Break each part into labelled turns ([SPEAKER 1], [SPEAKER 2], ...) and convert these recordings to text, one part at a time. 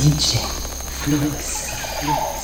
[SPEAKER 1] DJ Flux. Flux.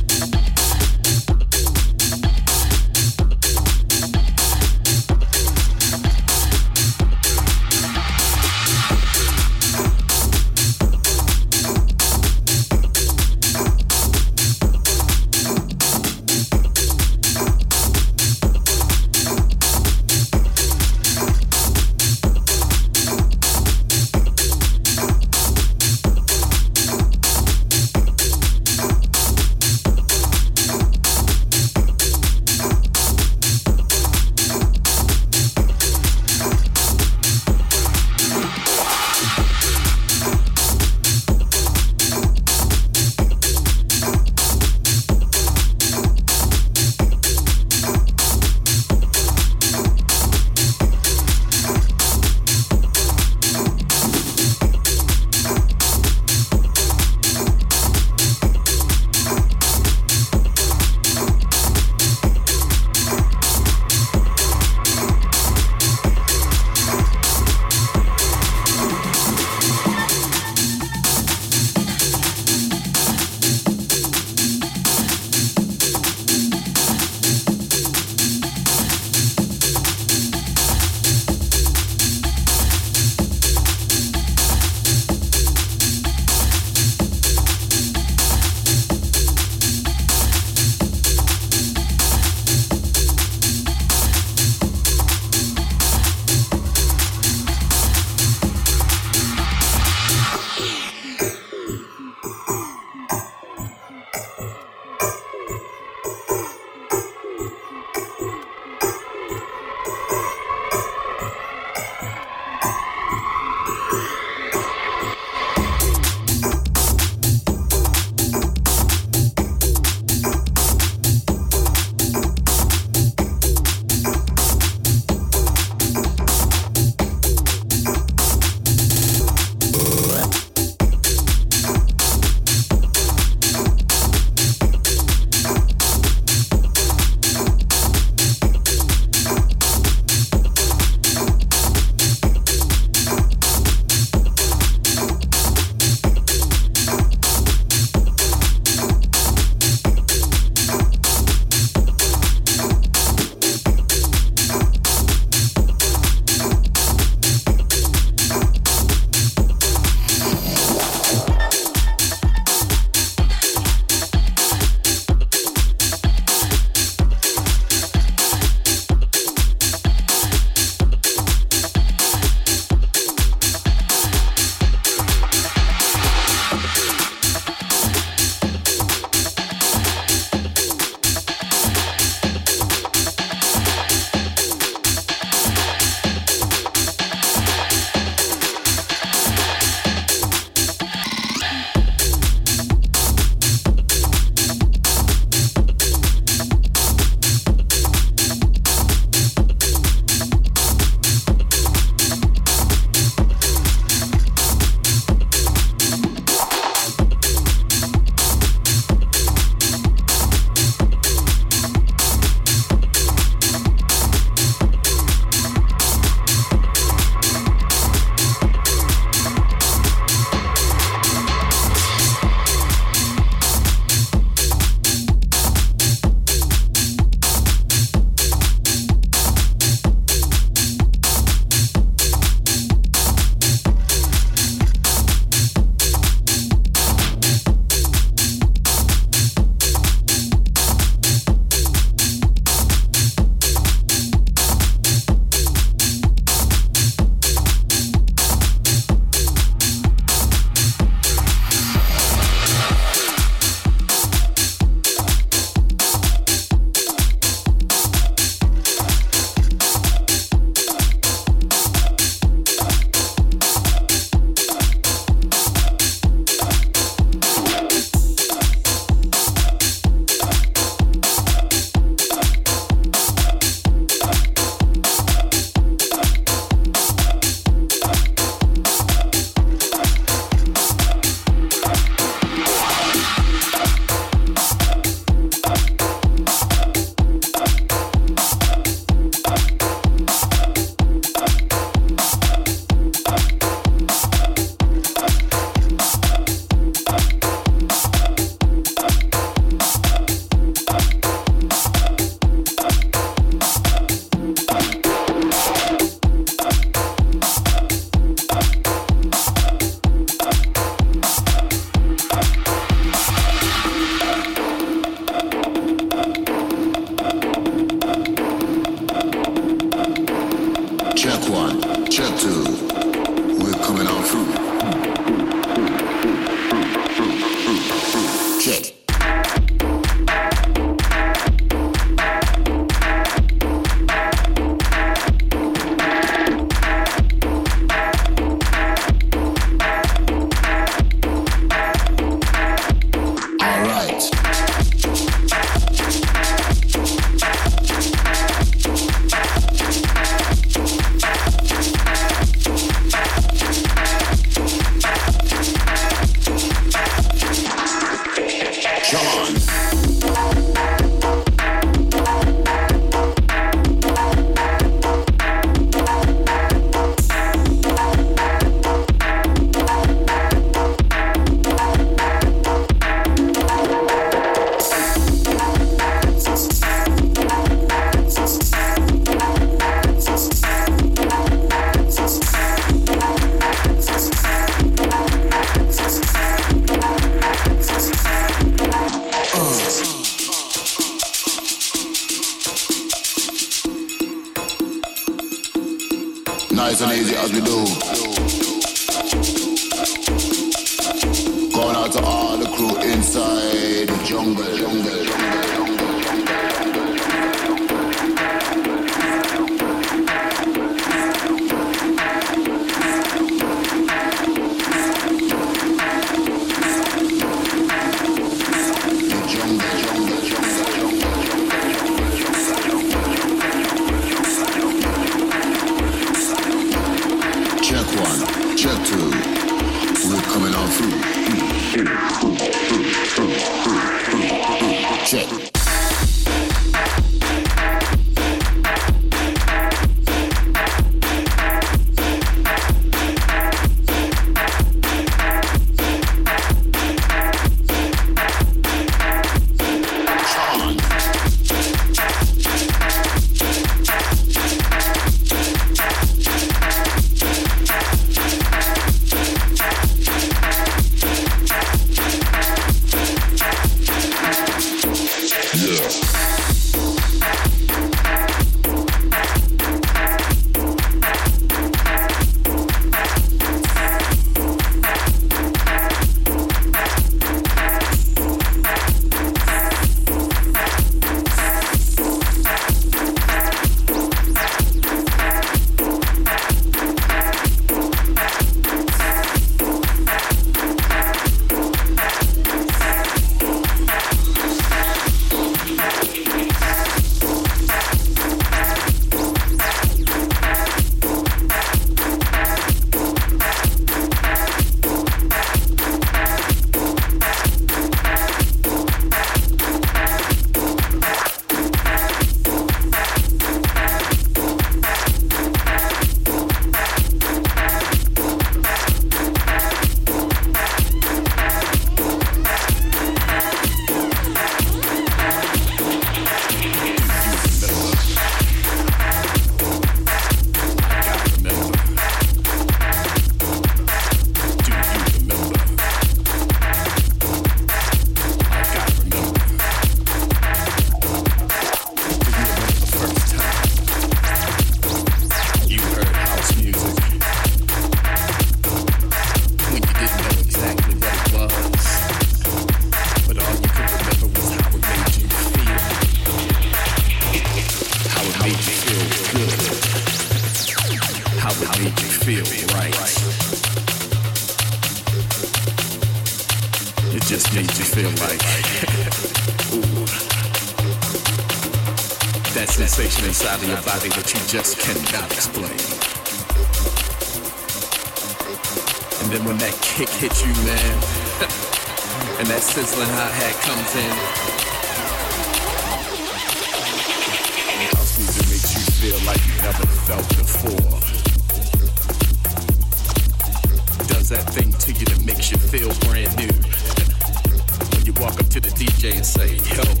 [SPEAKER 2] Spirituality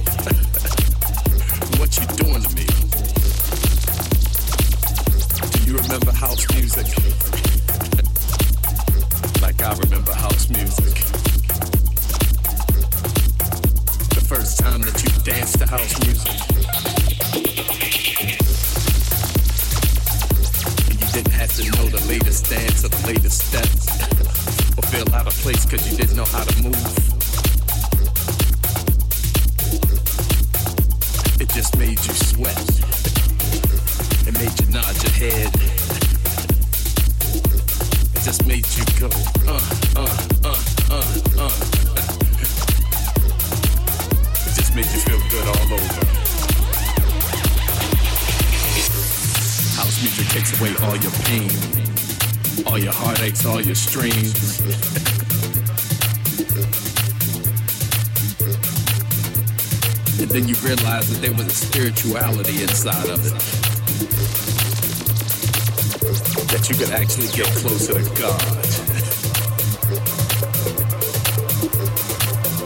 [SPEAKER 2] Actually get closer to God.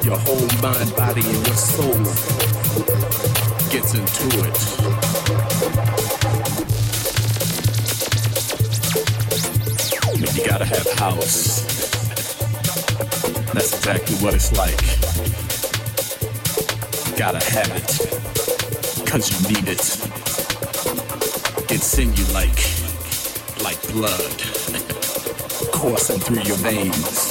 [SPEAKER 2] Your whole mind, body, and your soul gets into it. you gotta have house. That's exactly what it's like. Gotta have it cause you need it. It's in you like
[SPEAKER 3] blood coursing through your veins.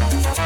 [SPEAKER 4] Thank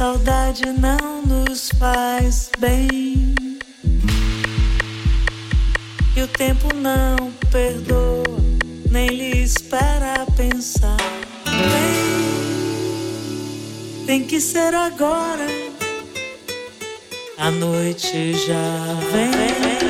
[SPEAKER 4] saudade não nos faz bem. E o tempo não perdoa, nem lhe espera pensar. Vem, tem que ser agora. A noite já vem.